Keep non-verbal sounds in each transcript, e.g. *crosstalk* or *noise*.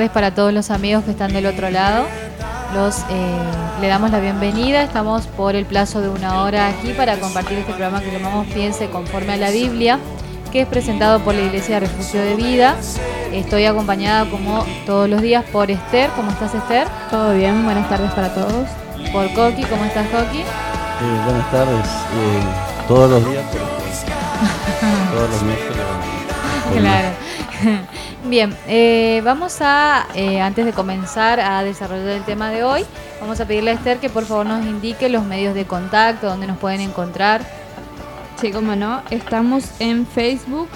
tardes para todos los amigos que están del otro lado. Los, eh, le damos la bienvenida. Estamos por el plazo de una hora aquí para compartir este programa que llamamos Piense conforme a la Biblia, que es presentado por la Iglesia Refugio de Vida. Estoy acompañada como todos los días por Esther. ¿Cómo estás Esther? Todo bien, buenas tardes para todos. Por Coqui. ¿Cómo estás Coqui? Eh, buenas tardes. Eh, todos los días, pero *laughs* todos los mí. Claro. *laughs* Bien, eh, vamos a, eh, antes de comenzar a desarrollar el tema de hoy, vamos a pedirle a Esther que por favor nos indique los medios de contacto, donde nos pueden encontrar. Sí, como no, estamos en Facebook,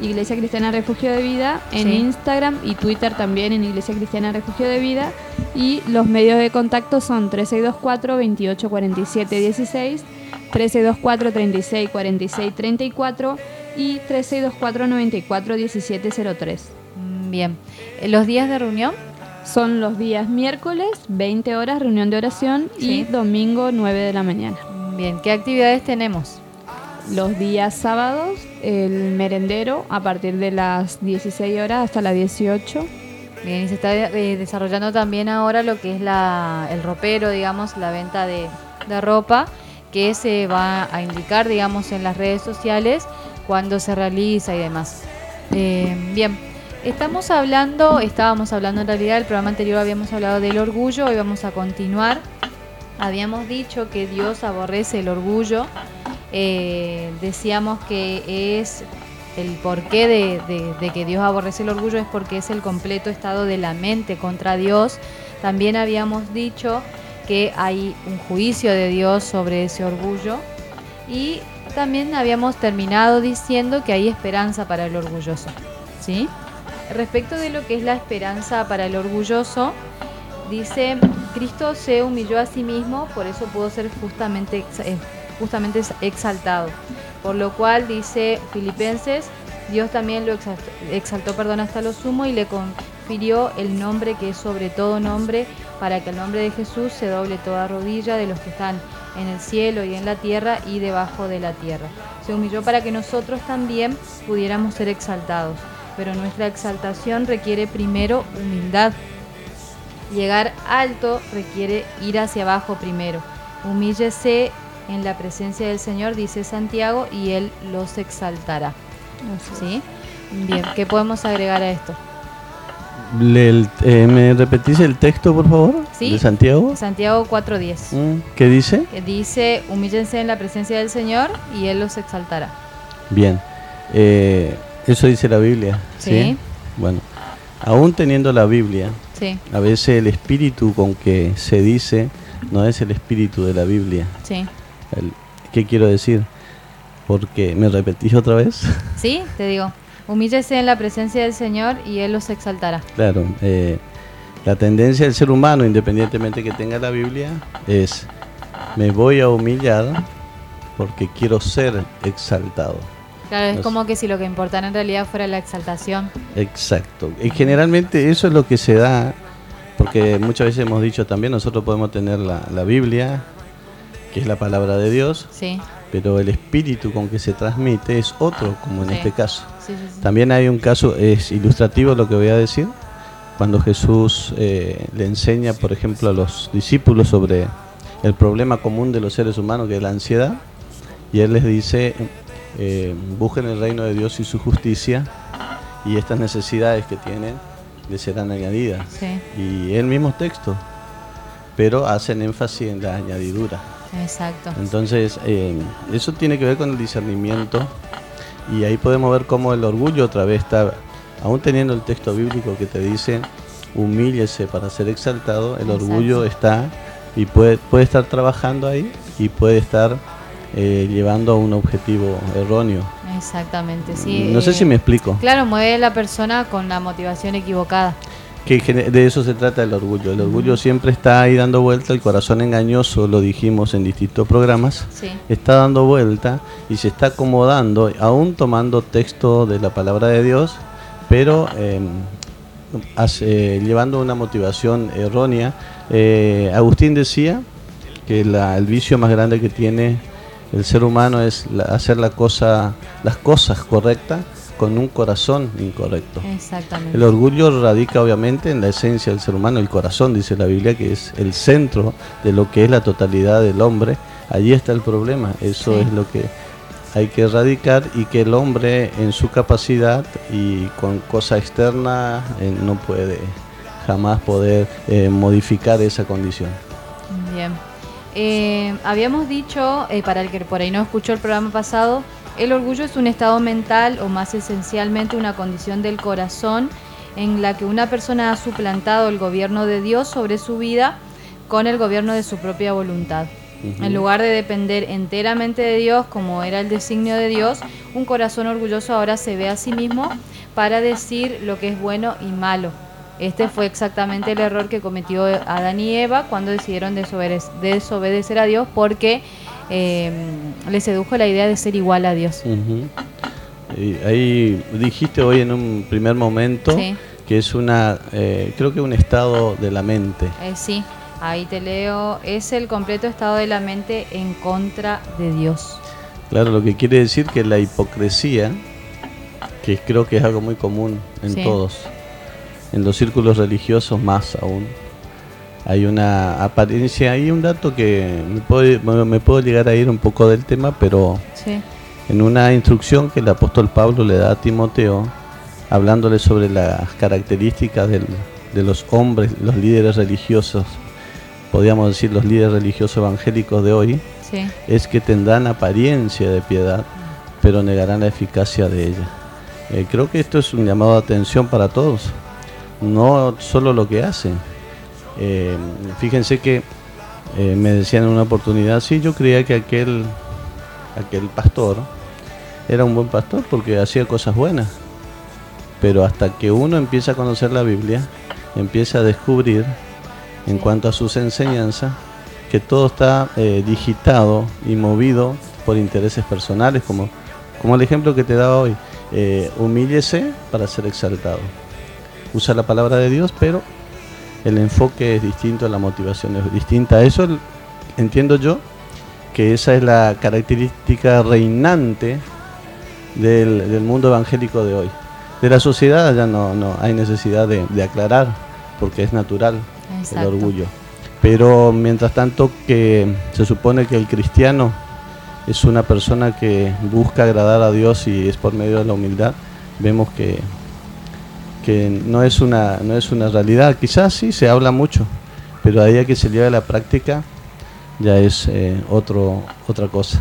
Iglesia Cristiana Refugio de Vida, en Sí. Instagram y Twitter también en Iglesia Cristiana Refugio de Vida. Y los medios de contacto son 3624 2847 16, 3624 36 46 34 y 3624 94 1703. Bien, Eh, los días de reunión, Son los días miércoles, 20 horas, reunión de oración, Sí. y domingo, 9 de la mañana. Bien, ¿qué actividades tenemos? Los días sábados, el merendero a partir de las 16 horas hasta las 18. Bien, y se está eh, desarrollando también ahora lo que es la, el ropero, digamos, la venta de, de ropa, que se va a indicar, digamos, en las redes sociales cuando se realiza y demás. Eh, bien, estamos hablando, estábamos hablando en realidad, el programa anterior habíamos hablado del orgullo, hoy vamos a continuar. Habíamos dicho que Dios aborrece el orgullo. Eh, decíamos que es el porqué de, de- de que Dios aborrece el orgullo es porque es el completo estado de la mente contra Dios. También habíamos dicho que hay un juicio de Dios sobre ese orgullo. Y también habíamos terminado diciendo que hay esperanza para el orgulloso. ¿Sí? Respecto de lo que es la esperanza para el orgulloso, dice, Cristo se humilló a sí mismo, por eso pudo ser justamente, eh, justamente ex- exaltado. Por lo cual dice Filipenses, Dios también lo exaltó, exaltó perdón, hasta lo sumo y le confirió el nombre que es sobre todo nombre, para que el nombre de Jesús se doble toda rodilla de los que están en el cielo y en la tierra y debajo de la tierra. Se humilló para que nosotros también pudiéramos ser exaltados, pero nuestra exaltación requiere primero humildad. Llegar alto requiere ir hacia abajo primero. Humíllese en la presencia del Señor, dice Santiago, y Él los exaltará. ¿Sí? Bien, ¿qué podemos agregar a esto? Le- el- eh, ¿Me repetís el texto, por favor? Sí. De Santiago. Santiago 4.10. Mm, ¿Qué dice? que Dice, humíllense en la presencia del Señor y Él los exaltará. Bien. Eh, eso dice la Biblia. Sí. Bueno, aún teniendo la Biblia, Sí, a veces el espíritu con que se dice no es el espíritu de la Biblia. sí. El- ¿Qué quiero decir? Porque, ¿me repetís otra vez? *laughs* Sí, te digo, humíllese en la presencia del Señor y Él los exaltará. Claro, eh, la tendencia del ser humano, independientemente que tenga la Biblia, es me voy a humillar porque quiero ser exaltado. Claro, es No sé. como que si lo que importara en realidad fuera la exaltación. Exacto. Y generalmente eso es lo que se da, porque muchas veces hemos dicho también, nosotros podemos tener la, la Biblia, que es la palabra de Dios, Sí, pero el espíritu con que se transmite es otro, como en Sí. este caso. sí, sí. sí. También hay un caso, es ilustrativo lo que voy a decir, cuando Jesús eh, le enseña, por ejemplo, a los discípulos sobre el problema común de los seres humanos, que es la ansiedad, y Él les dice, eh, busquen el reino de Dios y su justicia, y estas necesidades que tienen les serán añadidas. Sí, Y el mismo texto, pero hacen énfasis en la añadidura. exacto. Entonces, eh, eso tiene que ver con el discernimiento y ahí podemos ver cómo el orgullo otra vez está, aún teniendo el texto bíblico que te dice, humíllese para ser exaltado, el Exacto. orgullo está y puede, puede estar trabajando ahí y puede estar eh, llevando a un objetivo erróneo. Exactamente, sí. no sé eh, si me explico. Claro, mueve a la persona con la motivación equivocada. Que de eso se trata el orgullo. El orgullo siempre está ahí dando vuelta, el corazón engañoso, lo dijimos en distintos programas. Sí, está dando vuelta y se está acomodando, aún tomando texto de la palabra de Dios, pero eh, hace- llevando una motivación errónea. Eh, Agustín decía que la- el vicio más grande que tiene el ser humano es la- hacer la cosa, las cosas correctas con un corazón incorrecto. exactamente. El orgullo radica obviamente en la esencia del ser humano, el corazón, dice la Biblia, que es el centro de lo que es la totalidad del hombre. Allí está el problema, eso Sí. es lo que hay que erradicar y que el hombre en su capacidad y con cosa externa eh, no puede jamás poder eh, modificar esa condición. Bien. Eh, habíamos dicho, eh, para el que por ahí no escuchó el programa pasado, el orgullo es un estado mental o más esencialmente una condición del corazón en la que una persona ha suplantado el gobierno de Dios sobre su vida con el gobierno de su propia voluntad. En lugar de depender enteramente de Dios, como era el designio de Dios, un corazón orgulloso ahora se ve a sí mismo para decir lo que es bueno y malo. Este fue exactamente el error que cometió Adán y Eva cuando decidieron desobede- desobedecer a Dios porque eh, les sedujo la idea de ser igual a Dios. Y ahí dijiste hoy en un primer momento Sí. que es una, eh, creo que un estado de la mente. Eh, sí, ahí te leo, es el completo estado de la mente en contra de Dios. Claro, lo que quiere decir que la hipocresía, que creo que es algo muy común en Sí. todos, en los círculos religiosos más aún, hay una apariencia, hay un dato que me puedo, me- me puedo llegar a ir un poco del tema, pero Sí, en una instrucción que el apóstol Pablo le da a Timoteo, hablándole sobre las características del- de los hombres, los líderes religiosos, podríamos decir los líderes religiosos evangélicos de hoy, sí, es que tendrán apariencia de piedad, pero negarán la eficacia de ella. Eh, creo que esto es un llamado de atención para todos, no solo lo que hacen. Eh, fíjense que eh, me decían en una oportunidad, sí, yo creía que aquel, aquel pastor era un buen pastor porque hacía cosas buenas, pero hasta que uno empieza a conocer la Biblia, empieza a descubrir en cuanto a sus enseñanzas, que todo está eh, digitado y movido por intereses personales, como, como el ejemplo que te daba hoy. Humíllese para ser exaltado. Usa la palabra de Dios, pero el enfoque es distinto, la motivación es distinta. Eso entiendo yo que esa es la característica reinante del, del mundo evangélico de hoy. De la sociedad ya no, no hay necesidad de, de aclarar, porque es natural exacto. el orgullo. Pero mientras tanto que se supone que el cristiano es una persona que busca agradar a Dios y es por medio de la humildad, vemos que, que no, es una, no es una realidad. Quizás sí se habla mucho, pero a día que se lleva a la práctica ya es eh, otro, otra cosa.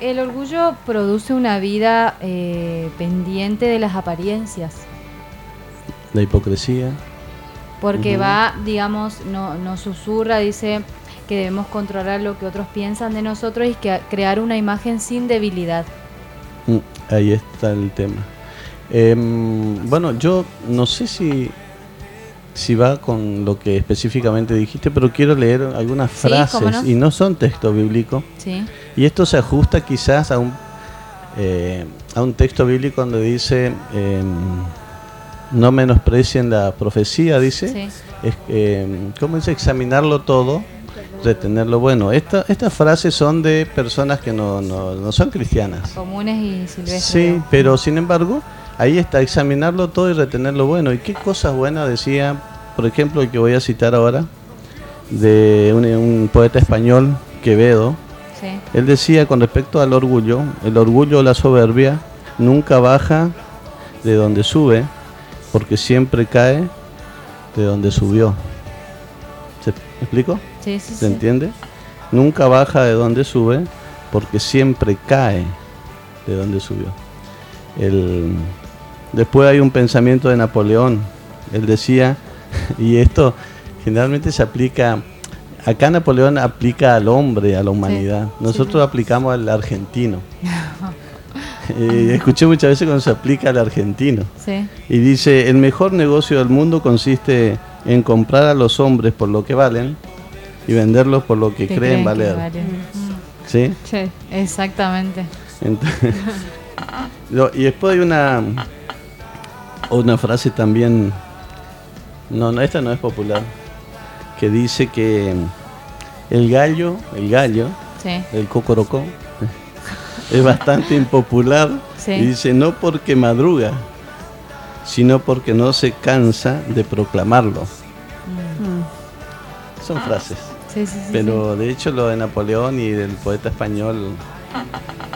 El orgullo produce una vida eh, pendiente de las apariencias, La hipocresía. porque va, digamos, no, nos susurra, dice que debemos controlar lo que otros piensan de nosotros y que crear una imagen sin debilidad. Mm, Ahí está el tema. Em, bueno, yo no sé si, si va con lo que específicamente dijiste, pero quiero leer algunas Sí, frases no. y no son texto bíblico. ¿sí? Y esto se ajusta quizás a un, eh, a un texto bíblico donde dice, em, no menosprecien la profecía, dice. Sí. Es, em, ¿Cómo examinarlo todo? Retenerlo bueno. Esta, estas frases son de personas que no, no, no son cristianas. Comunes y silvestres. Sí, pero sin embargo ahí está, examinarlo todo y retener lo bueno. ¿Y qué cosas buenas decía, por ejemplo, el que voy a citar ahora, de un, un poeta español, Quevedo? Sí. Él decía con respecto al orgullo, el orgullo o la soberbia nunca baja de donde sube, porque siempre cae de donde subió. ¿Se ¿me explico? Sí, sí, ¿Se sí. entiende? Nunca baja de donde sube, porque siempre cae de donde subió. El- después hay un pensamiento de Napoleón. Él decía, *laughs* y esto generalmente se aplica, acá Napoleón aplica al hombre, a la humanidad. Nosotros aplicamos al argentino. *laughs* *laughs* Eh, escuché muchas veces cuando se aplica al argentino. Sí. Y dice, el mejor negocio del mundo consiste en comprar a los hombres por lo que valen y venderlos por lo que Que creen, valer. vale. Mm, ¿Sí? Sí. Exactamente. Entonces, y después hay una, una frase también, no, no, esta no es popular, que dice que el gallo, el gallo, Sí. el cocorocó, *laughs* es bastante impopular. Sí. Y dice, no porque madruga, sino porque no se cansa de proclamarlo. Mm. Son frases. Sí, sí, sí. Pero de hecho lo de Napoleón y del poeta español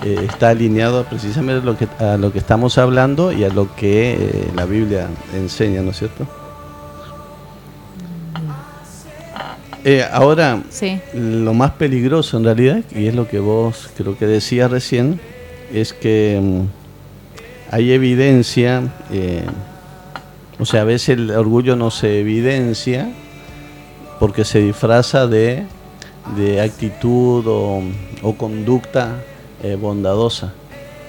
eh, está alineado precisamente a lo, que, a lo que estamos hablando y a lo que eh, la Biblia enseña, ¿no es cierto? Eh, ahora, Sí. lo más peligroso en realidad, y es lo que vos creo que decías recién, es que mm, hay evidencia, eh, o sea, a veces el orgullo no se evidencia porque se disfraza de, de actitud o, o conducta eh, bondadosa.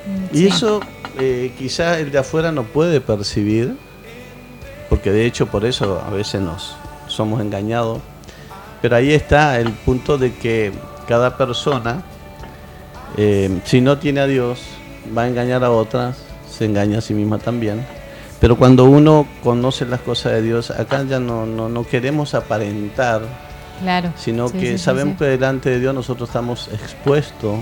Mm, Y eso eh, quizá el de afuera no puede percibir, porque de hecho por eso a veces nos somos engañados. Pero ahí está el punto de que cada persona, eh, si no tiene a Dios, va a engañar a otras, se engaña a sí misma también. Pero cuando uno conoce las cosas de Dios, acá ya no, no, no queremos aparentar, Claro. sino Sí, que sí, sabemos sí. que delante de Dios nosotros estamos expuestos,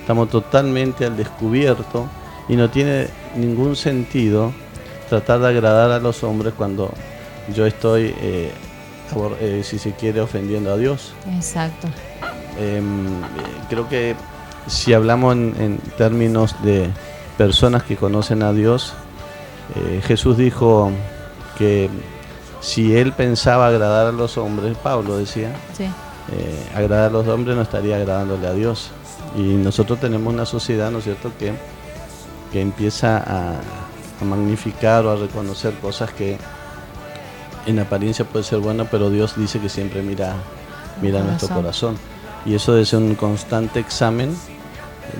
estamos totalmente al descubierto y no tiene ningún sentido tratar de agradar a los hombres cuando yo estoy, eh, eh, si se quiere, ofendiendo a Dios. Exacto. Em, eh, creo que si hablamos en, en términos de personas que conocen a Dios, eh, Jesús dijo que si él pensaba agradar a los hombres, Pablo decía, Sí. eh, agradar a los hombres no estaría agradándole a Dios. Y nosotros tenemos una sociedad, ¿no es cierto?, que, que empieza a, a magnificar o a reconocer cosas que en apariencia puede ser buena, pero Dios dice que siempre mira, mira nuestro corazón. Y eso debe ser un constante examen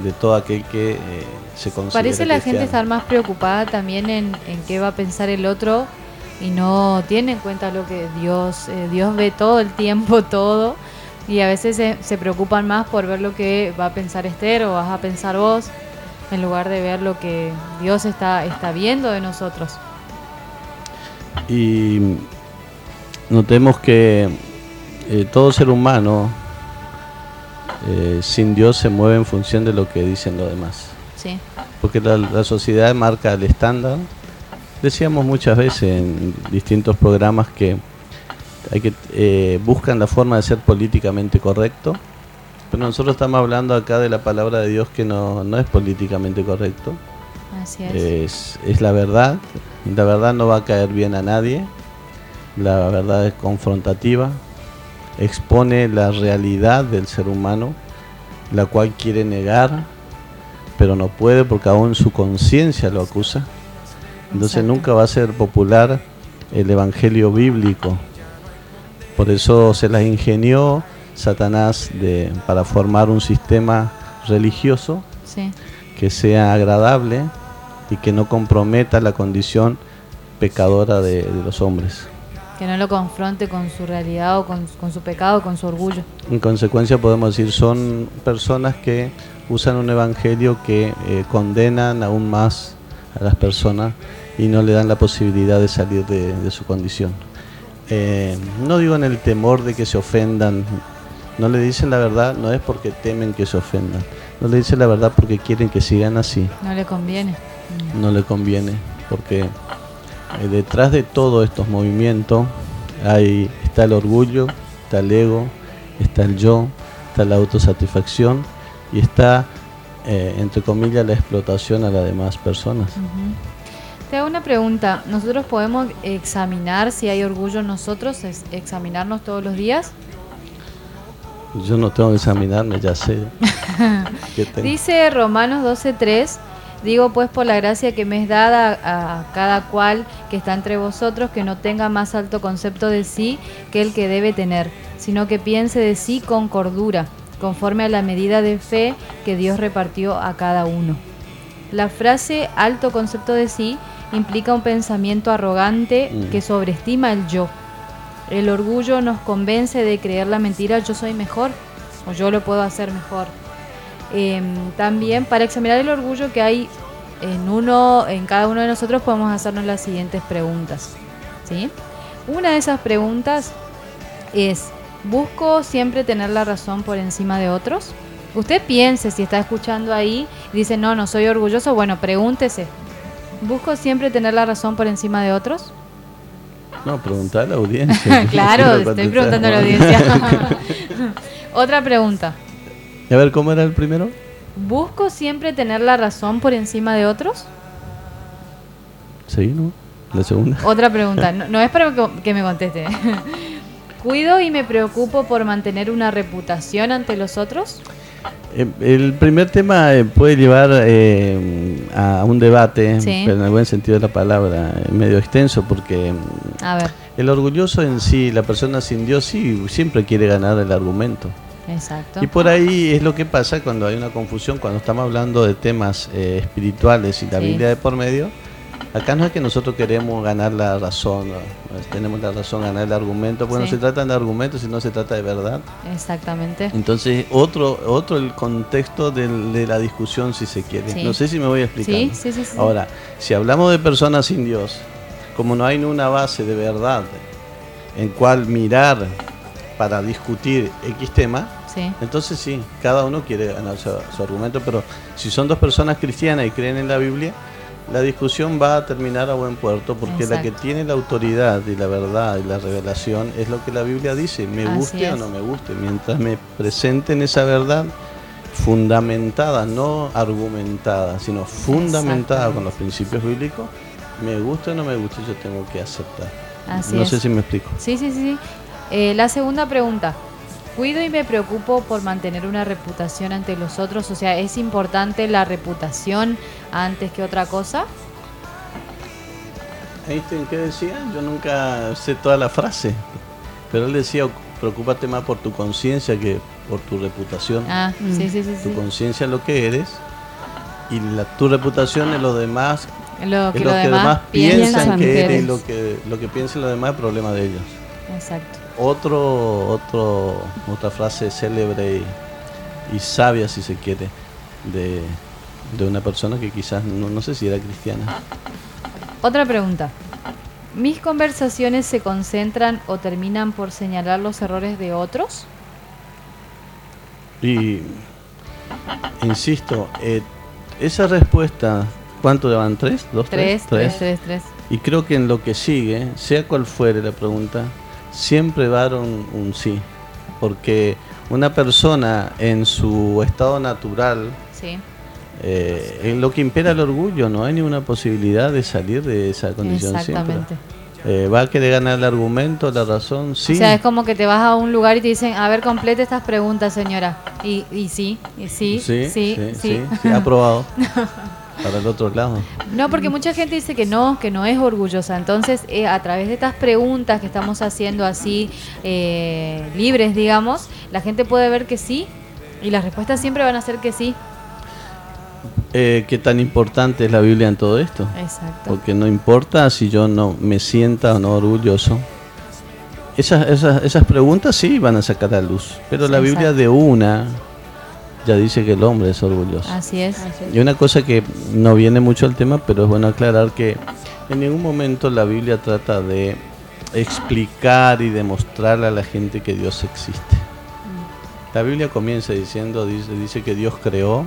de todo aquel que eh, se considera Parece la gente estar más preocupada también en, en qué va a pensar el otro y no tiene en cuenta lo que Dios, eh, Dios ve todo el tiempo, *laughs* todo, y a veces se, se preocupan más por ver lo que va a pensar Esther o vas a pensar vos, en lugar de ver lo que Dios está, está viendo de nosotros. Y notemos que eh, todo ser humano eh, sin Dios se mueve en función de lo que dicen los demás. Sí, Porque la, la sociedad marca el estándar. Decíamos muchas veces en distintos programas que hay que eh, buscan la forma de ser políticamente correcto, pero nosotros estamos hablando acá de la palabra de Dios que no, no es políticamente correcto. así es. Es, es la verdad. La verdad no va a caer bien a nadie. La verdad es confrontativa. Expone la realidad del ser humano, la cual quiere negar, pero no puede porque aún su conciencia lo acusa. Entonces Exacto. nunca va a ser popular el evangelio bíblico. Por eso se las ingenió Satanás de, para formar un sistema religioso Sí, que sea agradable y que no comprometa la condición pecadora de, de los hombres. que no lo confronte con su realidad o con, con su pecado, con su orgullo. En consecuencia podemos decir son personas que usan un evangelio que eh, condenan aún más a las personas y no le dan la posibilidad de salir de, de su condición. Eh, no digo en el temor de que se ofendan, no le dicen la verdad, no es porque temen que se ofendan, no le dicen la verdad porque quieren que sigan así. No le conviene. no le conviene. porque eh, detrás de todos estos movimientos hay, está el orgullo, está el ego, está el yo, está la autosatisfacción y está, eh, entre comillas, la explotación a las demás personas. Te hago una pregunta. ¿Nosotros podemos examinar si hay orgullo en nosotros, examinarnos todos los días? Yo no tengo que examinarme, ya sé. *laughs* Dice Romanos 12:3, digo pues por la gracia que me es dada a cada cual que está entre vosotros, que no tenga más alto concepto de sí que el que debe tener, sino que piense de sí con cordura, conforme a la medida de fe que Dios repartió a cada uno. La frase alto concepto de sí implica un pensamiento arrogante mm. que sobreestima el yo el orgullo nos convence de creer la mentira, yo soy mejor o yo lo puedo hacer mejor. Em, también para examinar el orgullo que hay en uno, en cada uno de nosotros, podemos hacernos las siguientes preguntas. ¿sí? Una de esas preguntas es, ¿busco siempre tener la razón por encima de otros? Usted piense si está escuchando ahí y dice, no, no soy orgulloso, bueno, pregúntese, ¿busco siempre tener la razón por encima de otros? No, preguntar a la audiencia. *laughs* claro, estoy preguntando a la audiencia. *laughs* Otra pregunta. A ver, ¿cómo era el primero? ¿Busco siempre tener la razón por encima de otros? Sí, ¿no? La segunda. Otra pregunta. *laughs* No, es para que me conteste. ¿Cuido y me preocupo por mantener una reputación ante los otros? Eh, el primer tema eh, puede llevar eh, a un debate, pero en el buen sentido de la palabra, medio extenso, porque el orgulloso en sí, la persona sin Dios, sí, siempre quiere ganar el argumento. Exacto. Y por ahí es lo que pasa cuando hay una confusión, cuando estamos hablando de temas espirituales y la Biblia de por medio Acá no es que nosotros queremos ganar la razón, tenemos la razón, ganar el argumento, porque no se trata de argumentos, sino se trata de verdad. Exactamente. Entonces, otro otro el contexto de, la discusión, si se quiere. No sé si me voy a explicar. Sí, sí, sí, Ahora, si hablamos de personas sin Dios, como no hay una base de verdad en cual mirar para discutir X tema, entonces sí, cada uno quiere ganar su argumento, pero si son dos personas cristianas y creen en la Biblia, la discusión va a terminar a buen puerto porque la que tiene la autoridad y la verdad y la revelación es lo que la Biblia dice, me guste o no me guste, mientras me presenten esa verdad fundamentada, no argumentada, sino fundamentada con los principios bíblicos, me guste o no me guste, yo tengo que aceptar. no sé si me explico. Sí, sí, sí. Eh, la segunda pregunta. Cuido y me preocupo por mantener una reputación ante los otros, o sea, ¿es importante la reputación antes que otra cosa? Einstein, ¿qué decía? Yo nunca sé toda la frase, pero él decía, preocúpate más por tu conciencia que por tu reputación. Ah, sí, sí, sí. Tu conciencia es lo que eres y la, tu reputación es lo demás. Lo que, los demás, piensan, que eres y lo que, lo que piensan los demás es problema de ellos. Exacto otro, otro, otra frase célebre y, sabia, si se quiere, de, una persona que quizás no, no sé si era cristiana. *laughs* Otra pregunta. ¿Mis conversaciones se concentran o terminan por señalar los errores de otros? Y insisto, eh, esa respuesta, ¿cuánto llevan? ¿Tres? ¿Dos? Tres, tres, tres, tres. Y creo que en lo que sigue, sea cual fuere la pregunta, siempre va a dar un, sí, porque una persona en su estado natural, eh, en lo que impera el orgullo, no hay ninguna posibilidad de salir de esa condición Exactamente. Eh, va a querer ganar el argumento, la razón, sí. O sea, es como que te vas a un lugar y te dicen, a ver, complete estas preguntas, señora. Y, y sí, y sí, sí, sí, sí, sí, sí aprobado. *laughs* para el otro lado. No, porque mucha gente dice que no, que no es orgullosa. Entonces, eh, a través de estas preguntas que estamos haciendo así, eh, libres, digamos, la gente puede ver que sí, y las respuestas siempre van a ser que sí. Eh, ¿Qué tan importante es la Biblia en todo esto? Exacto. Porque no importa si yo no me sienta o no orgulloso. Esas, esas, esas preguntas sí van a sacar a luz, pero la Biblia de una ya dice que el hombre es orgulloso. Así es. Y una cosa que no viene mucho al tema, pero es bueno aclarar que en ningún momento la Biblia trata de explicar y demostrarle a la gente que Dios existe. La Biblia comienza diciendo, dice, dice que Dios creó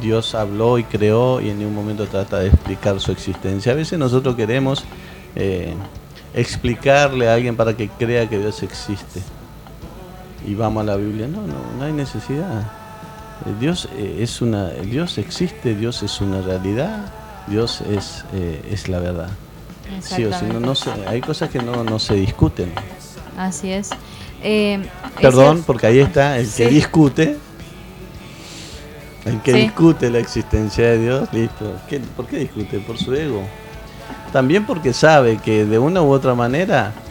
Dios habló y creó y en ningún momento trata de explicar su existencia. A veces nosotros queremos eh, explicarle a alguien para que crea que Dios existe. Y vamos a la Biblia. No, no, no hay necesidad. Eh, Dios eh, es una, Dios existe, Dios es una realidad, Dios es, es la verdad. Sí o sí, no, no hay cosas que no, no se discuten. Así es. Perdón, porque ahí está el que discute el que discute la existencia de Dios, listo. ¿Por qué discute? Por su ego. También porque sabe que de una u otra manera eh,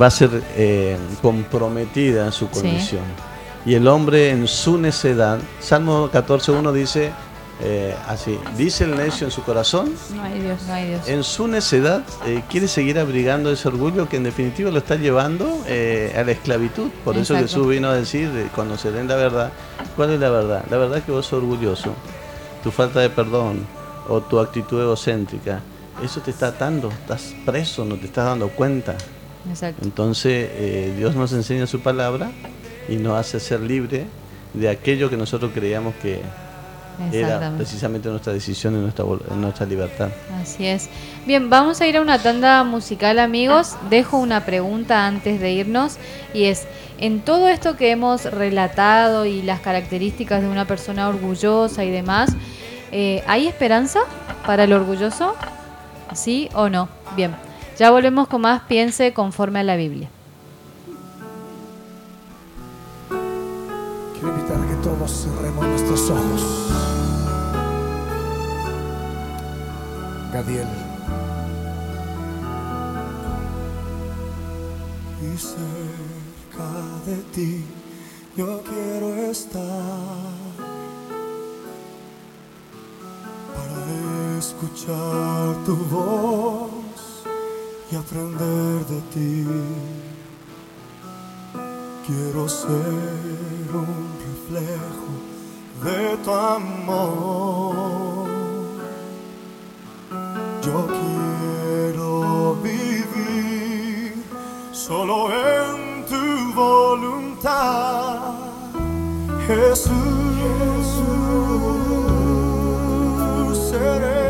va a ser eh, comprometida en su condición. Y el hombre en su necedad, Salmo 14.1 dice, eh, así, dice el necio en su corazón, no hay Dios, no hay Dios. en su necedad eh, quiere seguir abrigando ese orgullo que en definitiva lo está llevando a la esclavitud. Por eso Jesús vino a decir, conoceré la verdad. ¿Cuál es la verdad? La verdad es que vos sos orgulloso, tu falta de perdón o tu actitud egocéntrica, eso te está atando, estás preso, no te estás dando cuenta. Exacto. Entonces Dios nos enseña su palabra y nos hace ser libre de aquello que nosotros creíamos que era precisamente nuestra decisión y nuestra, nuestra libertad. Así es. Bien, vamos a ir a una tanda musical, amigos. Dejo una pregunta antes de irnos y es, en todo esto que hemos relatado y las características de una persona orgullosa y demás, eh, ¿hay esperanza para el orgulloso? ¿Sí o no? Bien, ya volvemos con más Piense conforme a la Biblia. Quiero invitar que todos cerremos nuestros ojos. Gadiel. Y cerca de ti yo quiero estar para escuchar tu voz y aprender de ti. Quiero ser un reflejo de tu amor. Yo quiero vivir solo en tu voluntad, Jesús. Jesús, eres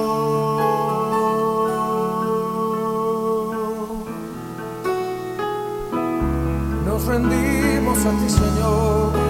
reflejo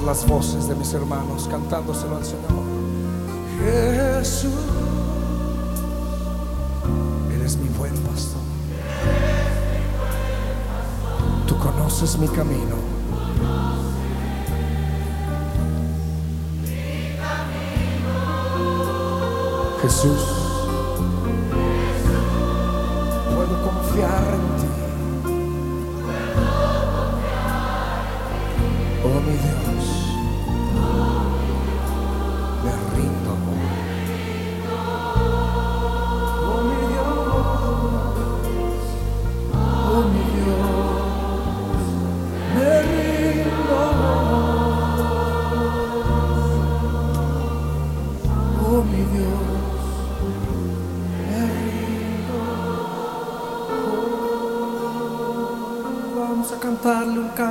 las voces de mis hermanos cantándoselo al Señor. Jesús, eres mi buen pastor. Tú conoces mi camino. Jesús,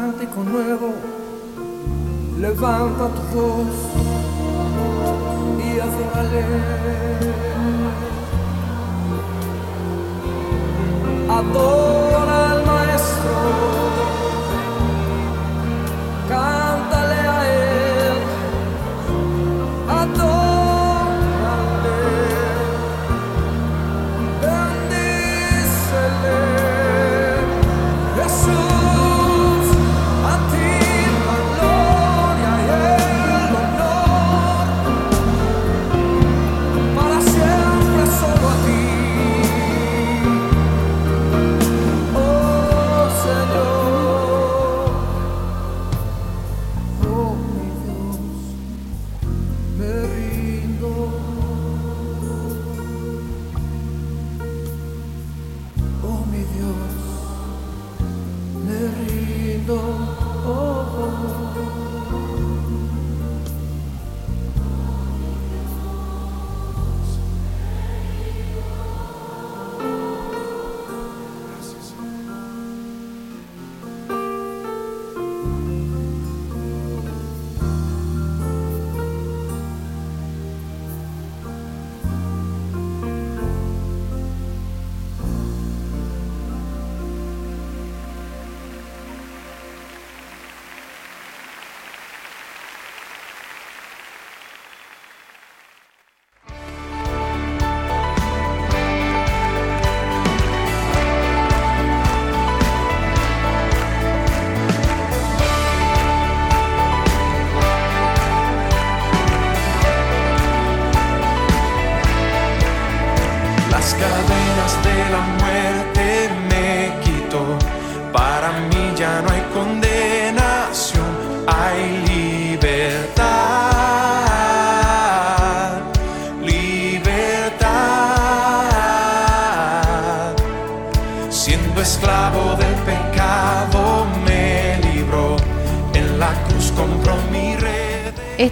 cántico nuevo. Levanta tu voz y adórale. Adora al maestro.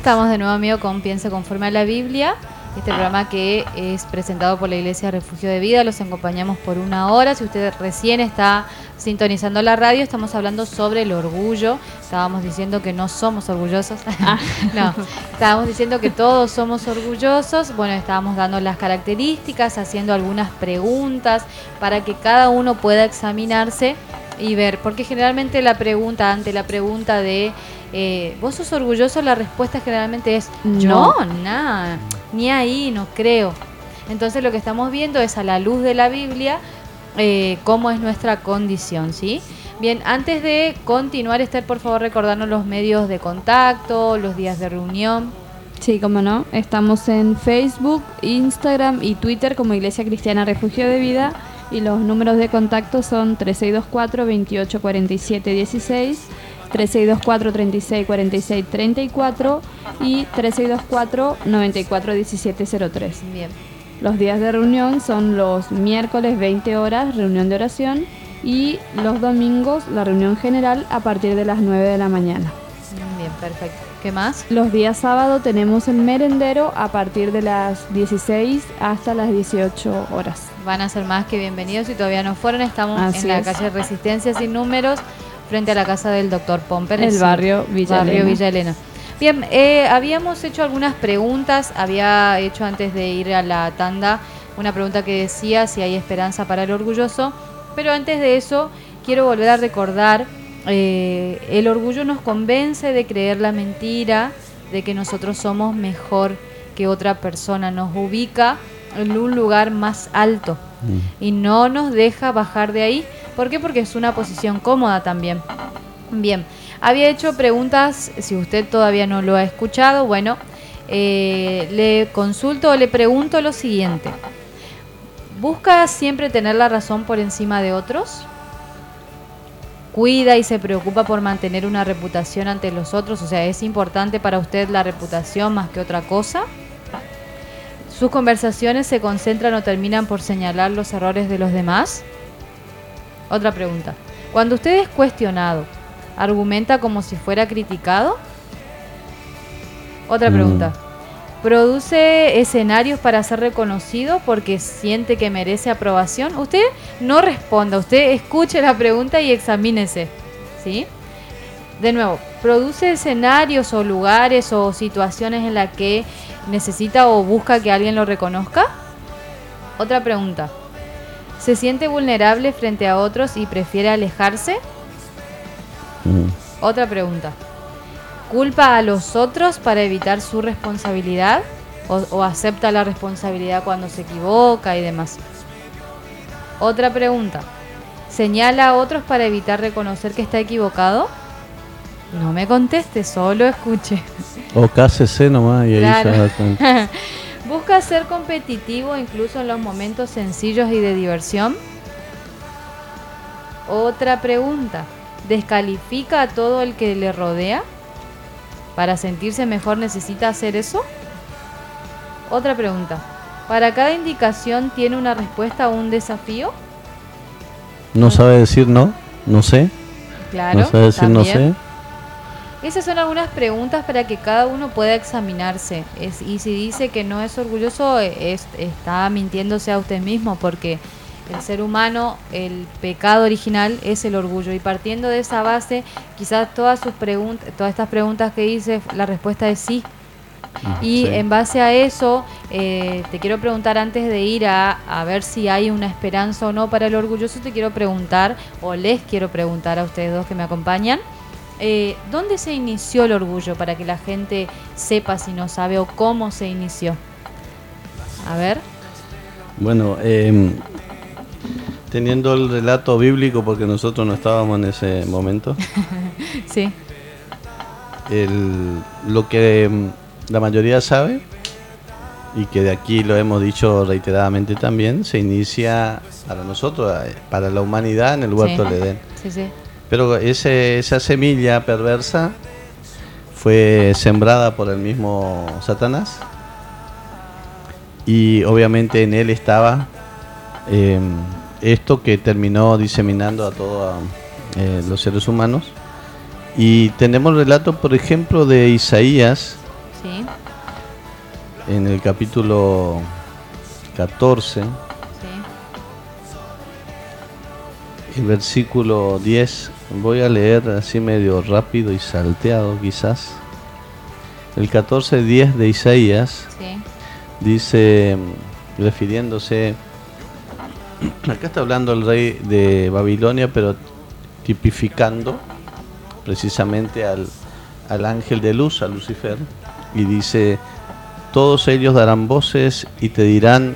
Estamos de nuevo, amigo, con Piense conforme a la Biblia. Este programa que es presentado por la Iglesia Refugio de Vida. Los acompañamos por una hora. Si usted recién está sintonizando la radio, estamos hablando sobre el orgullo. Estábamos diciendo que no somos orgullosos. *laughs* no, estábamos diciendo que todos somos orgullosos. Bueno, estábamos dando las características, haciendo algunas preguntas para que cada uno pueda examinarse y ver, porque generalmente la pregunta, ante la pregunta de eh, ¿vos sos orgulloso? La respuesta generalmente es no, No. nada, ni ahí, no creo. Entonces lo que estamos viendo es a la luz de la Biblia eh, cómo es nuestra condición, ¿sí? Bien, antes de continuar, Esther, por favor, recordarnos los medios de contacto, los días de reunión. Sí, como no. Estamos en Facebook, Instagram y Twitter como Iglesia Cristiana Refugio de Vida. Y los números de contacto son 3624 28 47 16, 3624 36 46 34 y 3624 94 17 03. Bien, Los días de reunión son los miércoles 20 horas, reunión de oración, y los domingos la reunión general a partir de las 9 de la mañana. bien, perfecto. ¿Qué más? Los días sábado tenemos el merendero a partir de las 16 hasta las 18 horas. Van a ser más que bienvenidos. Si todavía no fueron, estamos Así en la es. calle Resistencia sin números, frente a la casa del doctor Pomper. El barrio Villa barrio Elena. Villa Elena. Bien, eh, habíamos hecho algunas preguntas. Había hecho antes de ir a la tanda una pregunta que decía si hay esperanza para el orgulloso. Pero antes de eso, quiero volver a recordar eh, el orgullo nos convence de creer la mentira, de que nosotros somos mejor que otra persona, nos ubica en un lugar más alto Mm. y no nos deja bajar de ahí. ¿Por qué? Porque es una posición cómoda también. Bien, había hecho preguntas, si usted todavía no lo ha escuchado, bueno, eh, le consulto o le pregunto lo siguiente. ¿Busca siempre tener la razón por encima de otros? ¿Cuida y se preocupa por mantener una reputación ante los otros? O sea, ¿es importante para usted la reputación más que otra cosa? ¿Sus conversaciones se concentran o terminan por señalar los errores de los demás? Otra pregunta. Cuando usted es cuestionado, ¿argumenta como si fuera criticado? Otra Mm. pregunta. ¿Produce escenarios para ser reconocido porque siente que merece aprobación? Usted no responda, usted escuche la pregunta y examínese. ¿Sí? De nuevo, ¿produce escenarios o lugares o situaciones en las que necesita o busca que alguien lo reconozca? Otra pregunta. ¿Se siente vulnerable frente a otros y prefiere alejarse? Mm. Otra pregunta. ¿Culpa a los otros para evitar su responsabilidad? ¿O, o acepta la responsabilidad cuando se equivoca y demás? Otra pregunta. ¿Señala a otros para evitar reconocer que está equivocado? No me conteste, solo escuche. O cásese nomás y ahí Claro. se. *laughs* ¿Busca ser competitivo incluso en los momentos sencillos y de diversión? Otra pregunta. ¿Descalifica a todo el que le rodea? ¿Para sentirse mejor necesita hacer eso? Otra pregunta. ¿Para cada indicación tiene una respuesta o un desafío? No sabe decir no, no sé. Claro. no sabe decir no sé. Esas son algunas preguntas para que cada uno pueda examinarse. Es- y si dice que no es orgulloso, es- está mintiéndose a usted mismo, porque el ser humano, el pecado original es el orgullo. Y partiendo de esa base, quizás todas sus preguntas, todas estas preguntas que hice, la respuesta es sí. Y Sí. en base a eso, eh, te quiero preguntar antes de ir a, a ver si hay una esperanza o no para el orgulloso, te quiero preguntar, o les quiero preguntar a ustedes dos que me acompañan, eh, ¿dónde se inició el orgullo para que la gente sepa si no sabe o cómo se inició? A ver, Bueno, em, teniendo el relato bíblico, porque nosotros no estábamos en ese momento, *laughs* sí, el- lo que em, la mayoría sabe, y que de aquí lo hemos dicho reiteradamente también, se inicia para nosotros, eh, para la humanidad en el huerto Sí. del Edén. sí, sí, Pero ese, esa semilla perversa fue sembrada por el mismo Satanás y obviamente en él estaba eh, esto que terminó diseminando a todos los seres humanos. Y tenemos relatos, por ejemplo, de Isaías sí, en el capítulo 14, sí, el versículo 10. Voy a leer así medio rápido y salteado quizás. El 14.10 de Isaías sí, dice, refiriéndose, *clears throat* acá está hablando el rey de Babilonia, pero tipificando precisamente al, al ángel de luz, a Lucifer, y dice, todos ellos darán voces y te dirán,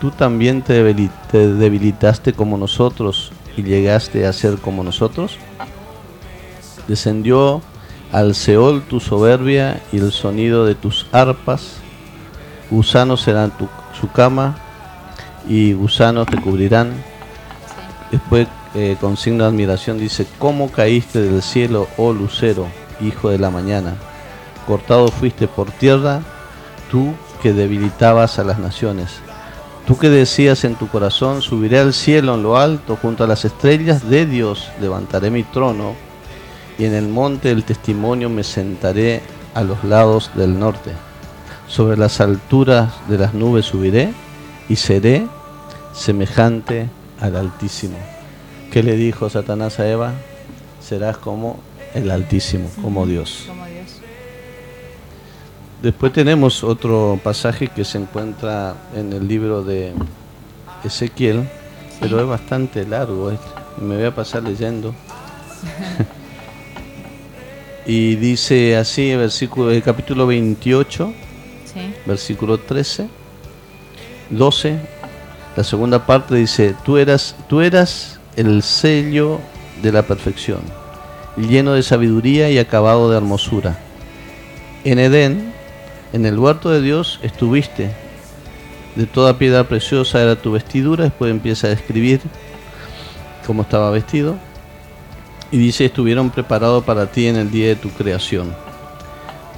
tú también te, te debilitaste como nosotros y llegaste a ser como nosotros. Descendió al Seol tu soberbia y el sonido de tus arpas. Gusanos serán tu, su cama y gusanos te cubrirán. Después, eh, con signo de admiración, dice: ¿Cómo caíste del cielo, oh lucero, hijo de la mañana? Cortado fuiste por tierra, tú que debilitabas a las naciones. Tú que decías en tu corazón: Subiré al cielo en lo alto, junto a las estrellas de Dios, levantaré mi trono y en el monte del testimonio me sentaré a los lados del norte. Sobre las alturas de las nubes subiré y seré semejante al Altísimo. ¿Qué le dijo Satanás a Eva? Serás como el Altísimo, como Dios. Después tenemos otro pasaje que se encuentra en el libro de Ezequiel, pero es bastante largo. este. Me voy a pasar leyendo. *laughs* y dice así, versículo, el capítulo 28, Sí. versículo 13, 12, la segunda parte dice, tú eras, tú eras el sello de la perfección, lleno de sabiduría y acabado de hermosura. En Edén, en el huerto de Dios, estuviste. De toda piedra preciosa era tu vestidura. Después empieza a describir cómo estaba vestido. Y dice, estuvieron preparados para ti en el día de tu creación.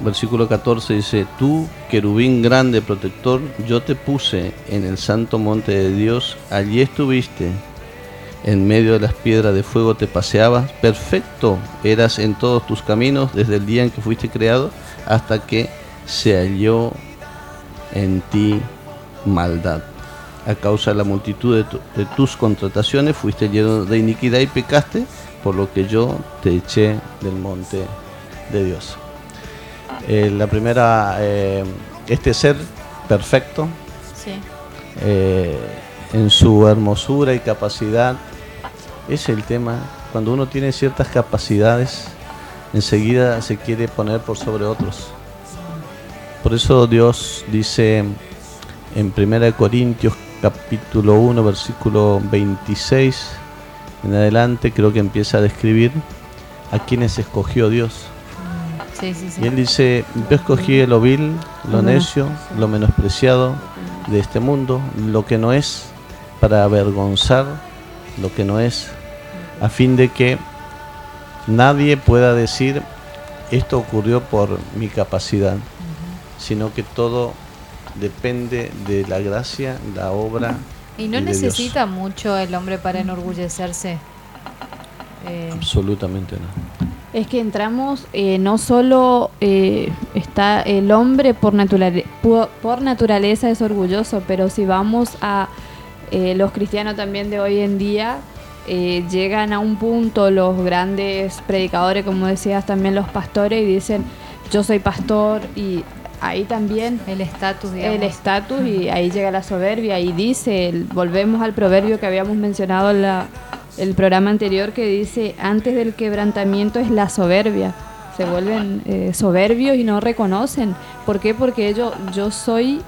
Versículo 14 dice, tú, querubín grande protector, yo te puse en el santo monte de Dios, allí estuviste, en medio de las piedras de fuego te paseabas, perfecto eras en todos tus caminos desde el día en que fuiste creado hasta que se halló en ti maldad. A causa de la multitud de, de tus contrataciones fuiste lleno de iniquidad y pecaste, por lo que yo te eché del monte de Dios. Eh, la primera, eh, este ser perfecto, Sí. eh, en su hermosura y capacidad, es el tema. Cuando uno tiene ciertas capacidades, enseguida se quiere poner por sobre otros. Por eso Dios dice en 1 Corintios capítulo 1 versículo 26 en adelante, creo que empieza a describir a quienes escogió Dios. Sí, sí, sí. Y él dice, yo escogí lo vil, lo necio, lo menospreciado de este mundo, lo que no es, para avergonzar lo que no es, a fin de que nadie pueda decir, esto ocurrió por mi capacidad, sino que todo depende de la gracia, la obra. Y no y Dios. necesita mucho el hombre para enorgullecerse. Eh, Absolutamente no. Es que entramos, eh, no solo eh, está el hombre por, naturale- pu- por naturaleza es orgulloso, pero si vamos a eh, los cristianos también de hoy en día, llegan a un punto los grandes predicadores, como decías también los pastores, y dicen, yo soy pastor, y ahí también el estatus, digamos. el estatus y *laughs* ahí llega la soberbia y dice, volvemos al proverbio que habíamos mencionado en la- el programa anterior que dice, antes del quebrantamiento es la soberbia. Se vuelven eh, soberbios y no reconocen. ¿Por qué? Porque ellos, yo soy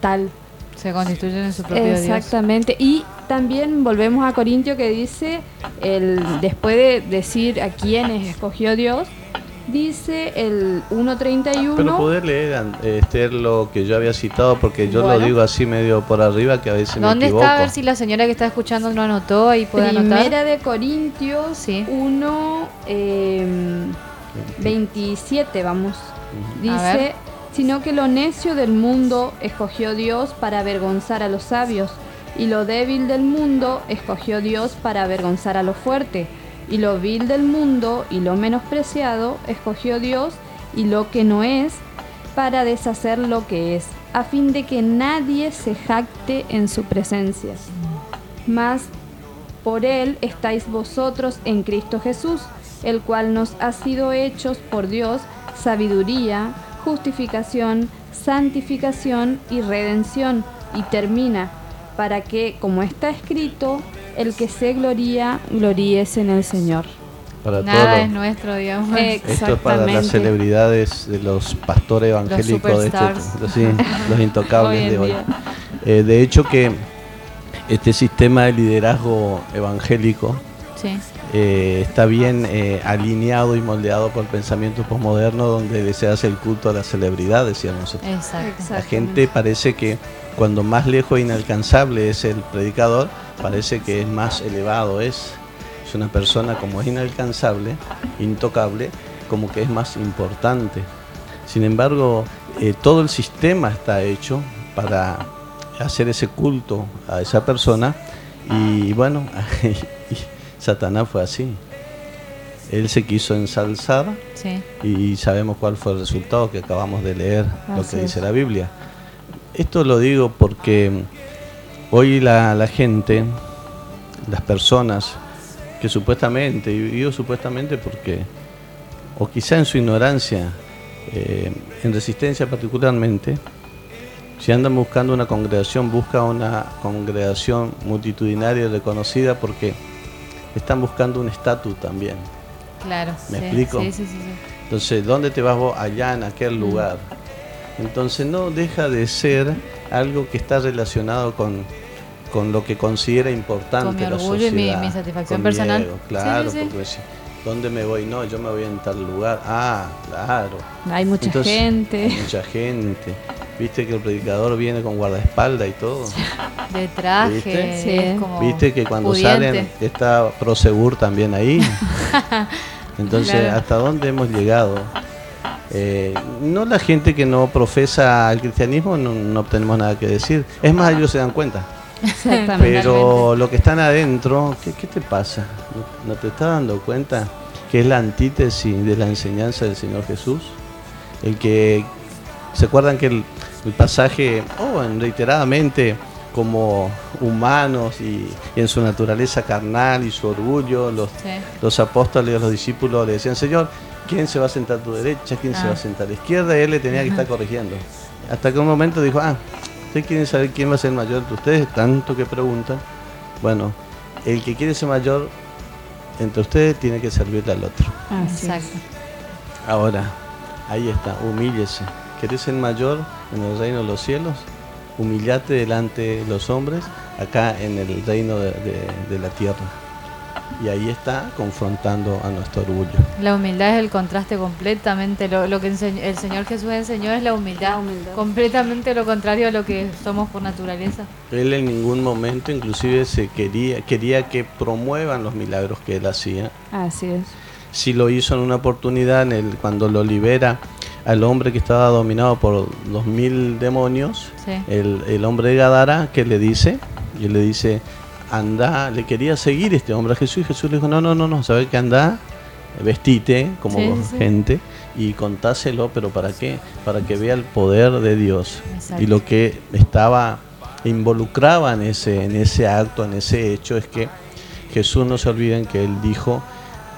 tal. Se constituyen en su propio Dios. Exactamente. Y también volvemos a Corintio que dice, el, después de decir a quiénes escogió Dios, dice el 1.31. Pero poder leer, Esther, lo que yo había citado, porque yo Bueno. lo digo así medio por arriba, que a veces me ¿Dónde equivoco. está? A ver si la señora que está escuchando no anotó ahí puede anotar. Primera de Corintios Sí. 1, eh, 27, vamos. Dice, sino que lo necio del mundo escogió Dios para avergonzar a los sabios, y lo débil del mundo escogió Dios para avergonzar a lo fuerte, y lo vil del mundo y lo menospreciado escogió Dios, y lo que no es, para deshacer lo que es, a fin de que nadie se jacte en su presencia. Mas por él estáis vosotros en Cristo Jesús, el cual nos ha sido hechos por Dios sabiduría, justificación, santificación y redención, y termina, para que, como está escrito, el que se gloría, gloríese en el Señor. Para Nada todos es los- nuestro, digamos. Exactamente. Esto es para las celebridades de los pastores evangélicos, de este, sí, los intocables Hoy de hoy. Eh, de hecho que este sistema de liderazgo evangélico Sí. eh, está bien eh, alineado y moldeado por el pensamiento posmoderno donde se hace el culto a las celebridades, decíamos nosotros. Exacto. La gente parece que cuando más lejos e inalcanzable es el predicador, parece que es más elevado es. Es una persona como es inalcanzable, intocable, como que es más importante. Sin embargo, eh, todo el sistema está hecho para hacer ese culto a esa persona y bueno, *laughs* Satanás fue así. Él se quiso ensalzar Sí. y sabemos cuál fue el resultado que acabamos de leer, lo que dice es. la Biblia. Esto lo digo porque hoy la, la gente, las personas que supuestamente, y digo supuestamente porque, o quizá en su ignorancia, eh, en resistencia particularmente, si andan buscando una congregación, busca una congregación multitudinaria y reconocida porque están buscando un estatus también. Claro. ¿Me sí, explico? Sí. Entonces, ¿dónde te vas vos? Allá en aquel Mm. lugar. Entonces, no deja de ser algo que está relacionado con, con lo que considera importante Con mi la orgullo y mi- sociedad. mi satisfacción con personal. claro, Sí, sí, sí. porque si, ¿dónde me voy? No, yo me voy en tal lugar. Ah, claro. Hay mucha Entonces, gente. hay mucha gente. Viste que el predicador viene con guardaespaldas y todo. De traje. ¿Viste? Sí. es como Viste que cuando pudiente. salen está Prosegur también ahí. *laughs* Entonces, Claro. ¿hasta dónde hemos llegado? Eh, no la gente que no profesa el cristianismo, no, no tenemos nada que decir. Es más, ellos se dan cuenta. Pero lo que están adentro, ¿qué, qué te pasa? ¿No, te estás dando cuenta que es la antítesis de la enseñanza del Señor Jesús? El que, ¿se acuerdan que el, el pasaje, oh, en reiteradamente, como humanos y, y en su naturaleza carnal y su orgullo, los, Sí. los apóstoles y los discípulos le decían, Señor, ¿quién se va a sentar a tu derecha? ¿Quién se Ah. va a sentar a la izquierda? Y él le tenía que estar corrigiendo. Hasta que un momento dijo, ah, ¿ustedes quieren saber quién va a ser mayor de ustedes? Tanto que preguntan. Bueno, el que quiere ser mayor entre ustedes tiene que servirle al otro. Es. Exacto. Ahora, ahí está, humíllese. ¿Querés ser mayor en el reino de los cielos? Humillate delante de los hombres acá en el reino de, de- de la tierra. Y ahí está confrontando a nuestro orgullo. La humildad es el contraste completamente. Lo, lo que enseñó- el Señor Jesús enseñó es la humildad. La humildad. Completamente lo contrario a lo que somos por naturaleza. Él en ningún momento inclusive se quería, quería que promuevan los milagros que él hacía. Así es. Sí lo hizo en una oportunidad en el, cuando lo libera al hombre que estaba dominado por dos mil demonios, Sí. el, el hombre de Gadara, que le dice, y él le dice, anda, le quería seguir este hombre a Jesús, y Jesús le dijo, no, no, no, no, ¿sabes que anda? Vestite como Sí, sí, sí. gente y contáselo, pero ¿para qué? Para que vea el poder de Dios Exacto. y lo que estaba involucraba en ese, en ese acto, en ese hecho, es que Jesús no se olviden que Él dijo,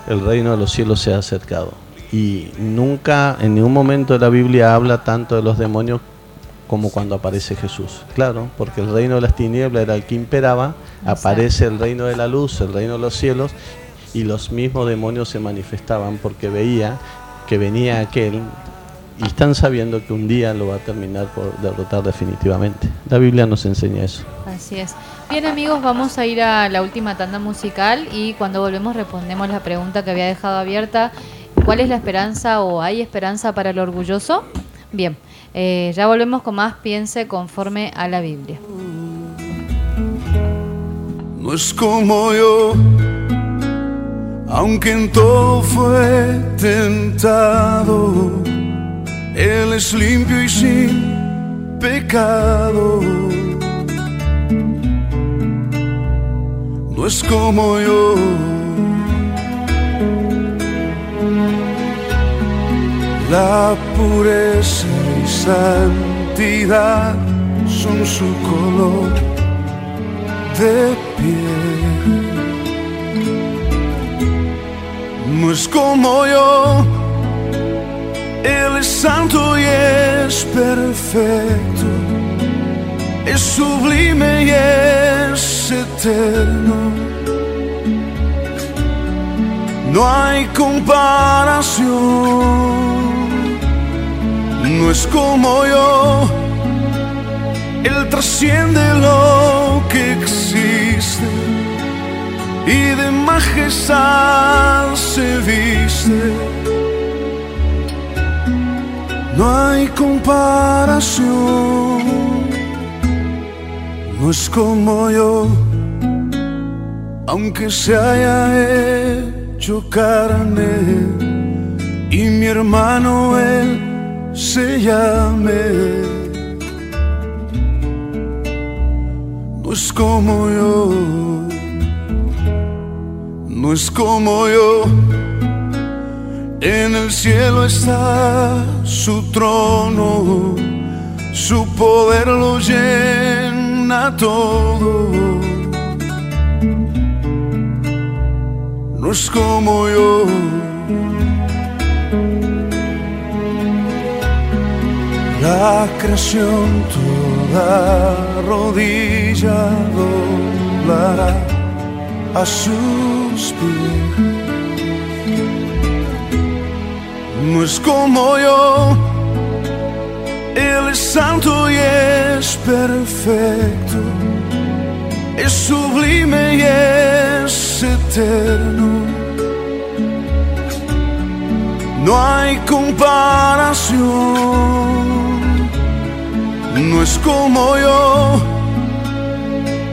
el reino de los cielos se ha acercado. Y nunca, en ningún momento de la Biblia habla tanto de los demonios como cuando aparece Jesús. Claro, porque el reino de las tinieblas era el que imperaba. Aparece el reino de la luz, el reino de los cielos, y los mismos demonios se manifestaban porque veía que venía aquel y están sabiendo que un día lo va a terminar por derrotar definitivamente. La Biblia nos enseña eso. Así es. Bien amigos, vamos a ir a la última tanda musical y cuando volvemos respondemos la pregunta que había dejado abierta. ¿Cuál es la esperanza o hay esperanza para el orgulloso? Bien, eh, ya volvemos con más Piense conforme a la Biblia. No es como yo, aunque en todo fue tentado, Él es limpio y sin pecado. No es como yo. La pureza y santidad son su color No es como yo, Él es santo y es perfecto, es sublime y es eterno. No hay comparación, no es como yo. Él trasciende lo que existe y de majestad se viste. No hay comparación, no es como yo, aunque se haya hecho carne y mi hermano él se llame. Es como yo, no es como yo. En el cielo está su trono, su poder lo llena todo. No es como yo. La creación toda rodilla doblará a sus pies. no es como yo. Él es santo y es perfecto, es sublime y es eterno. No hay comparación, no es como yo.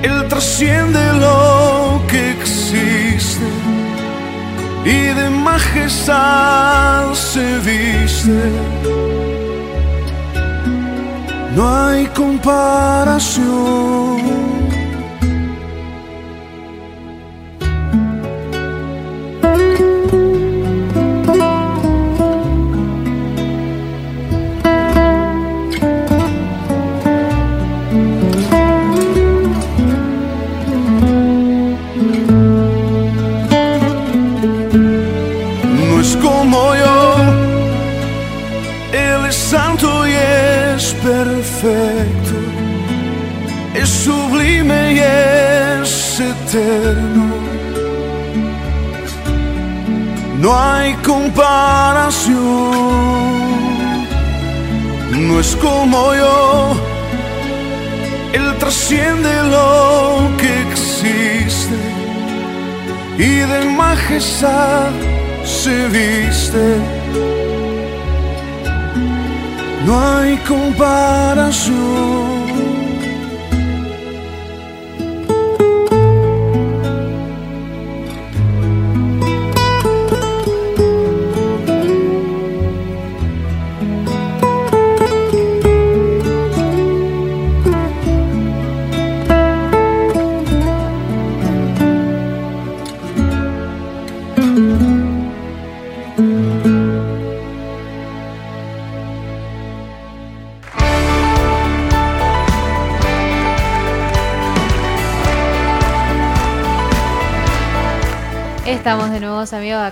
Él trasciende lo que existe y de majestad se viste. No hay comparación.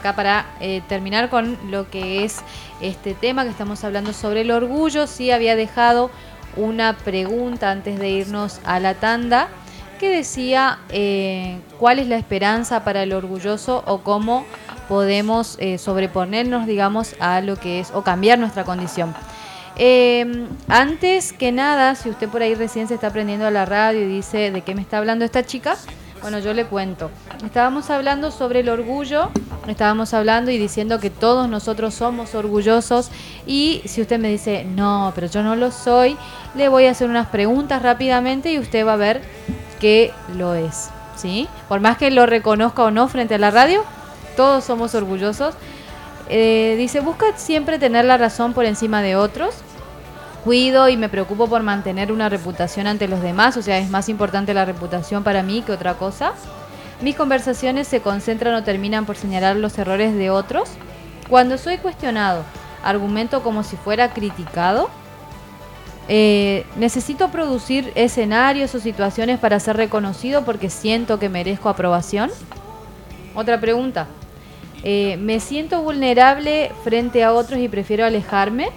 Acá para eh, terminar con lo que es este tema que estamos hablando sobre el orgullo. Sí, había dejado una pregunta antes de irnos a la tanda que decía eh, cuál es la esperanza para el orgulloso o cómo podemos eh, sobreponernos, digamos, a lo que es o cambiar nuestra condición. Antes que nada, si usted por ahí recién se está aprendiendo a la radio y dice de qué me está hablando esta chica, bueno, yo le cuento. Estábamos hablando sobre el orgullo, estábamos hablando y diciendo que todos nosotros somos orgullosos y si usted me dice, no, pero yo no lo soy, le voy a hacer unas preguntas rápidamente y usted va a ver que lo es. ¿sí? Por más que lo reconozca o no frente a la radio, todos somos orgullosos. Eh, dice, busca siempre tener la razón por encima de otros. Cuido y me preocupo por mantener una reputación ante los demás, o sea, es más importante la reputación para mí que otra cosa. Mis conversaciones se concentran o terminan por señalar los errores de otros. Cuando soy cuestionado, argumento como si fuera criticado. Eh, necesito producir escenarios o situaciones para ser reconocido porque siento que merezco aprobación. Otra pregunta. Eh, ¿Me siento vulnerable frente a otros y prefiero alejarme?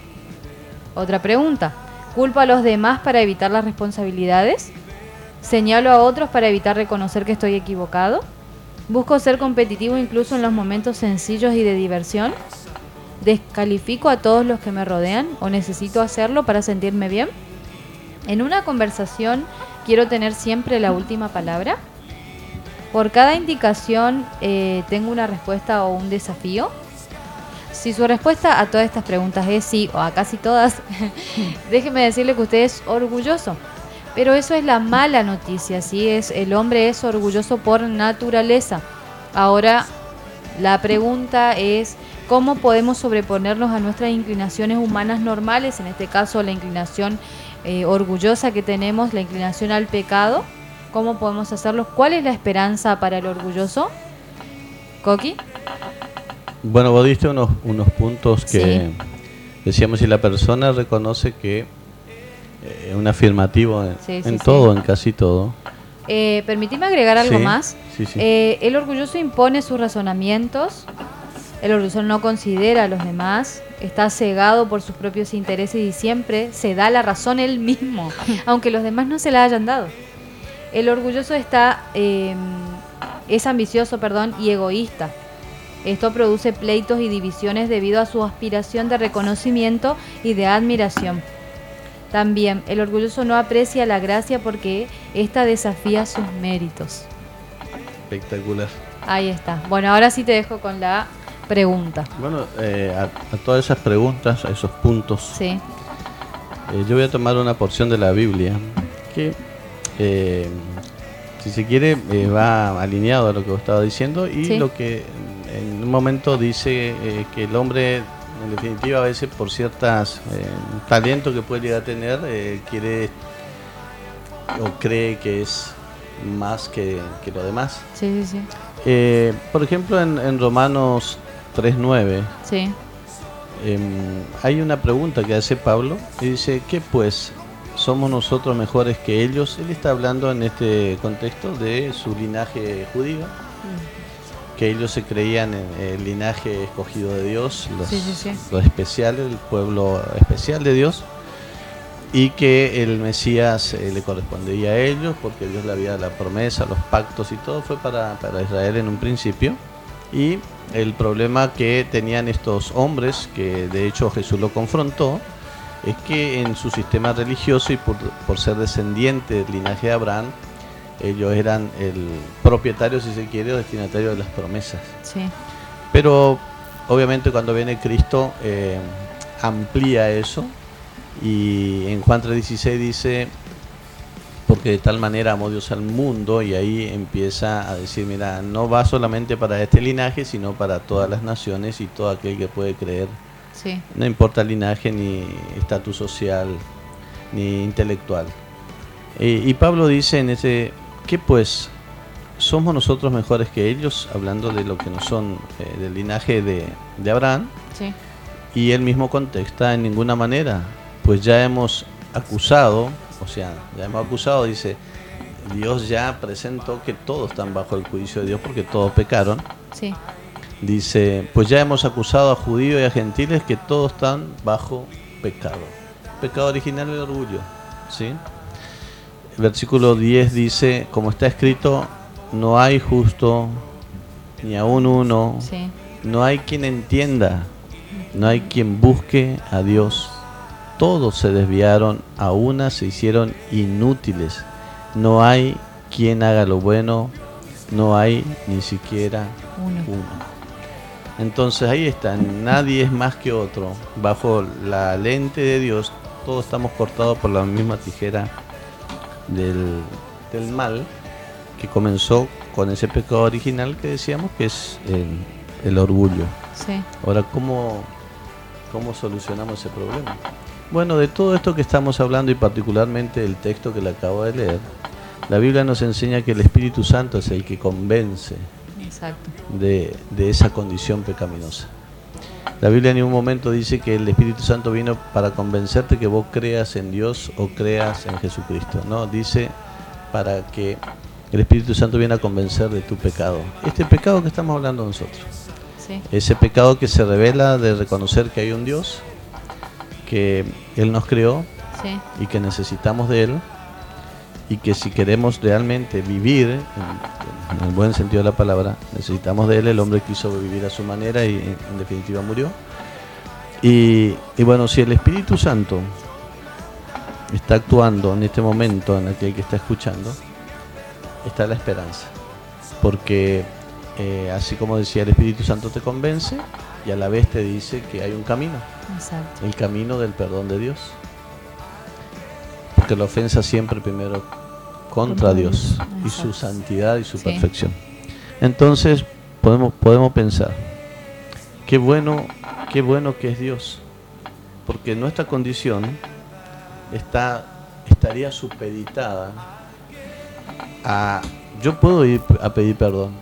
Otra pregunta. ¿Culpo a los demás para evitar las responsabilidades? ¿Señalo a otros para evitar reconocer que estoy equivocado? ¿Busco ser competitivo incluso en los momentos sencillos y de diversión? ¿Descalifico a todos los que me rodean o necesito hacerlo para sentirme bien? En una conversación quiero tener siempre la última palabra. Por cada indicación eh, tengo una respuesta o un desafío. Si su respuesta a todas estas preguntas es sí o a casi todas, *laughs* déjeme decirle que usted es orgulloso. Pero eso es la mala noticia, ¿sí? Es, el hombre es orgulloso por naturaleza. Ahora, la pregunta es, ¿cómo podemos sobreponernos a nuestras inclinaciones humanas normales? En este caso, la inclinación eh, orgullosa que tenemos, la inclinación al pecado. ¿Cómo podemos hacerlo? ¿Cuál es la esperanza para el orgulloso? Coqui. Bueno, vos diste unos, unos puntos que Sí. decíamos, si la persona reconoce que eh, es un afirmativo en, Sí, sí, en sí. todo, en casi todo. Eh, permitime agregar algo más. Eh, el orgulloso impone sus razonamientos. El orgulloso no considera a los demás. Está cegado por sus propios intereses y siempre se da la razón él mismo, *laughs* aunque los demás no se la hayan dado. El orgulloso está, eh, es ambicioso, perdón, y egoísta. Esto produce pleitos y divisiones debido a su aspiración de reconocimiento y de admiración. También el orgulloso no aprecia la gracia porque ésta desafía sus méritos. Espectacular. Ahí está. Bueno, ahora sí te dejo con la pregunta. Bueno, eh, a, a todas esas preguntas, a esos puntos, Sí, eh, yo voy a tomar una porción de la Biblia que, eh, si se quiere, eh, va alineado a lo que vos estaba diciendo y Sí. lo que en un momento dice eh, que el hombre, en definitiva, a veces por ciertas eh, talentos que puede llegar a tener, eh, quiere o cree que es más que, que lo demás. sí, sí, sí. Por ejemplo, en, en Romanos 3.9 Sí, em, hay una pregunta que hace Pablo y dice, ¿qué pues? ¿Somos nosotros mejores que ellos? Él está hablando en este contexto de su linaje judío, que ellos se creían en el linaje escogido de Dios, los, Sí, sí, sí. los especiales, el pueblo especial de Dios, y que el Mesías eh, le correspondía a ellos porque Dios le había la promesa, los pactos y todo fue para, para Israel en un principio. Y el problema que tenían estos hombres, que de hecho Jesús lo confrontó, es que en su sistema religioso y por, por ser descendiente del linaje de Abraham, ellos eran el propietario, si se quiere, o destinatario de las promesas. sí, Pero obviamente cuando viene Cristo eh, amplía eso y en Juan 3:16 dice, porque de tal manera amó Dios al mundo y ahí empieza a decir, mira, no va solamente para este linaje, sino para todas las naciones y todo aquel que puede creer, sí, no importa linaje ni estatus social ni intelectual. Eh, y Pablo dice en ese, ¿qué pues? ¿Somos nosotros mejores que ellos? Hablando de lo que no son eh, del linaje de, de Abraham. sí, Y él mismo contesta en ninguna manera, pues ya hemos acusado, o sea, ya hemos acusado, dice, Dios ya presentó que todos están bajo el juicio de Dios porque todos pecaron. sí, Dice, pues ya hemos acusado a judíos y a gentiles que todos están bajo pecado. Pecado original el orgullo, ¿sí? Versículo 10 dice, como está escrito, no hay justo, ni aún uno, sí, no hay quien entienda, no hay quien busque a Dios. Todos se desviaron, a una se hicieron inútiles. No hay quien haga lo bueno, no hay ni siquiera uno. uno. Entonces ahí está, nadie es más que otro. Bajo la lente de Dios, todos estamos cortados por la misma tijera del, del mal que comenzó con ese pecado original que decíamos que es el, el orgullo. Sí, Ahora, ¿cómo, ¿cómo solucionamos ese problema? Bueno, de todo esto que estamos hablando y particularmente del texto que le acabo de leer, la Biblia nos enseña que el Espíritu Santo es el que convence exacto. de, de esa condición pecaminosa. La Biblia en ningún momento dice que el Espíritu Santo vino para convencerte que vos creas en Dios o creas en Jesucristo. No, dice para que el Espíritu Santo viene a convencer de tu pecado. Este pecado que estamos hablando nosotros. Sí, Ese pecado que se revela de reconocer que hay un Dios, que Él nos creó sí, y que necesitamos de Él y que si queremos realmente vivir, en, en el buen sentido de la palabra, necesitamos de Él. El hombre quiso vivir a su manera y en, en definitiva murió. Y, y bueno, si el Espíritu Santo está actuando en este momento en aquel que está escuchando, está la esperanza. Porque eh, así como decía, el Espíritu Santo te convence y a la vez te dice que hay un camino exacto. el camino del perdón de Dios. Porque la ofensa siempre primero contra Dios y su santidad y su Sí. perfección. Entonces podemos, podemos pensar, qué bueno, qué bueno que es Dios. Porque nuestra condición está, estaría supeditada a... Yo puedo ir a pedir perdón,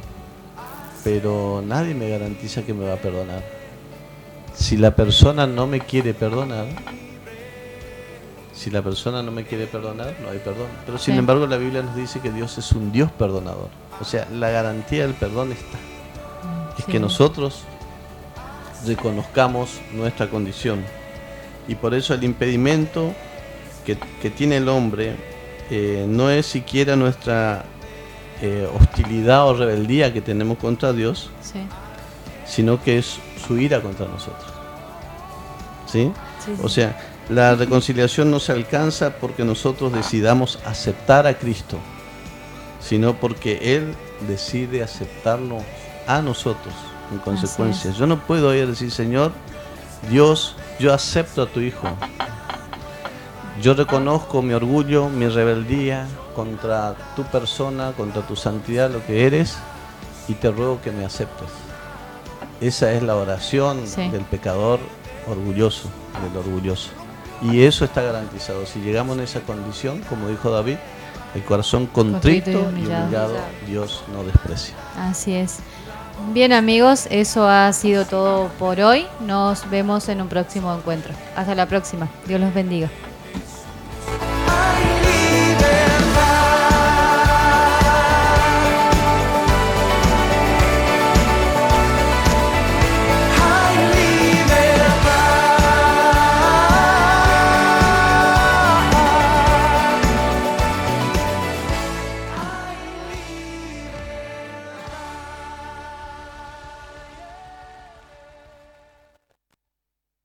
pero nadie me garantiza que me va a perdonar si la persona no me quiere perdonar, si la persona no me quiere perdonar, no hay perdón. Pero sin Sí. embargo la Biblia nos dice que Dios es un Dios perdonador. O sea, la garantía del perdón está. Es que nosotros reconozcamos nuestra condición. Y por eso el impedimento que, que tiene el hombre eh, no es siquiera nuestra eh, hostilidad o rebeldía que tenemos contra Dios, Sí, sino que es su ira contra nosotros. Sí. O sea, la reconciliación no se alcanza porque nosotros decidamos aceptar a Cristo, sino porque Él decide aceptarnos a nosotros en consecuencia. Yo no puedo ir a decir, Señor, Dios, yo acepto a tu Hijo. Yo reconozco mi orgullo, mi rebeldía contra tu persona, contra tu santidad, lo que eres, y te ruego que me aceptes. Esa es la oración Sí. del pecador orgulloso, del orgulloso. Y eso está garantizado. Si llegamos en esa condición, como dijo David, el corazón contrito, Contrito y y humillado. humillado, Dios no desprecia. Así es. Bien amigos, eso ha sido todo por hoy. Nos vemos en un próximo encuentro. Hasta la próxima. Dios los bendiga.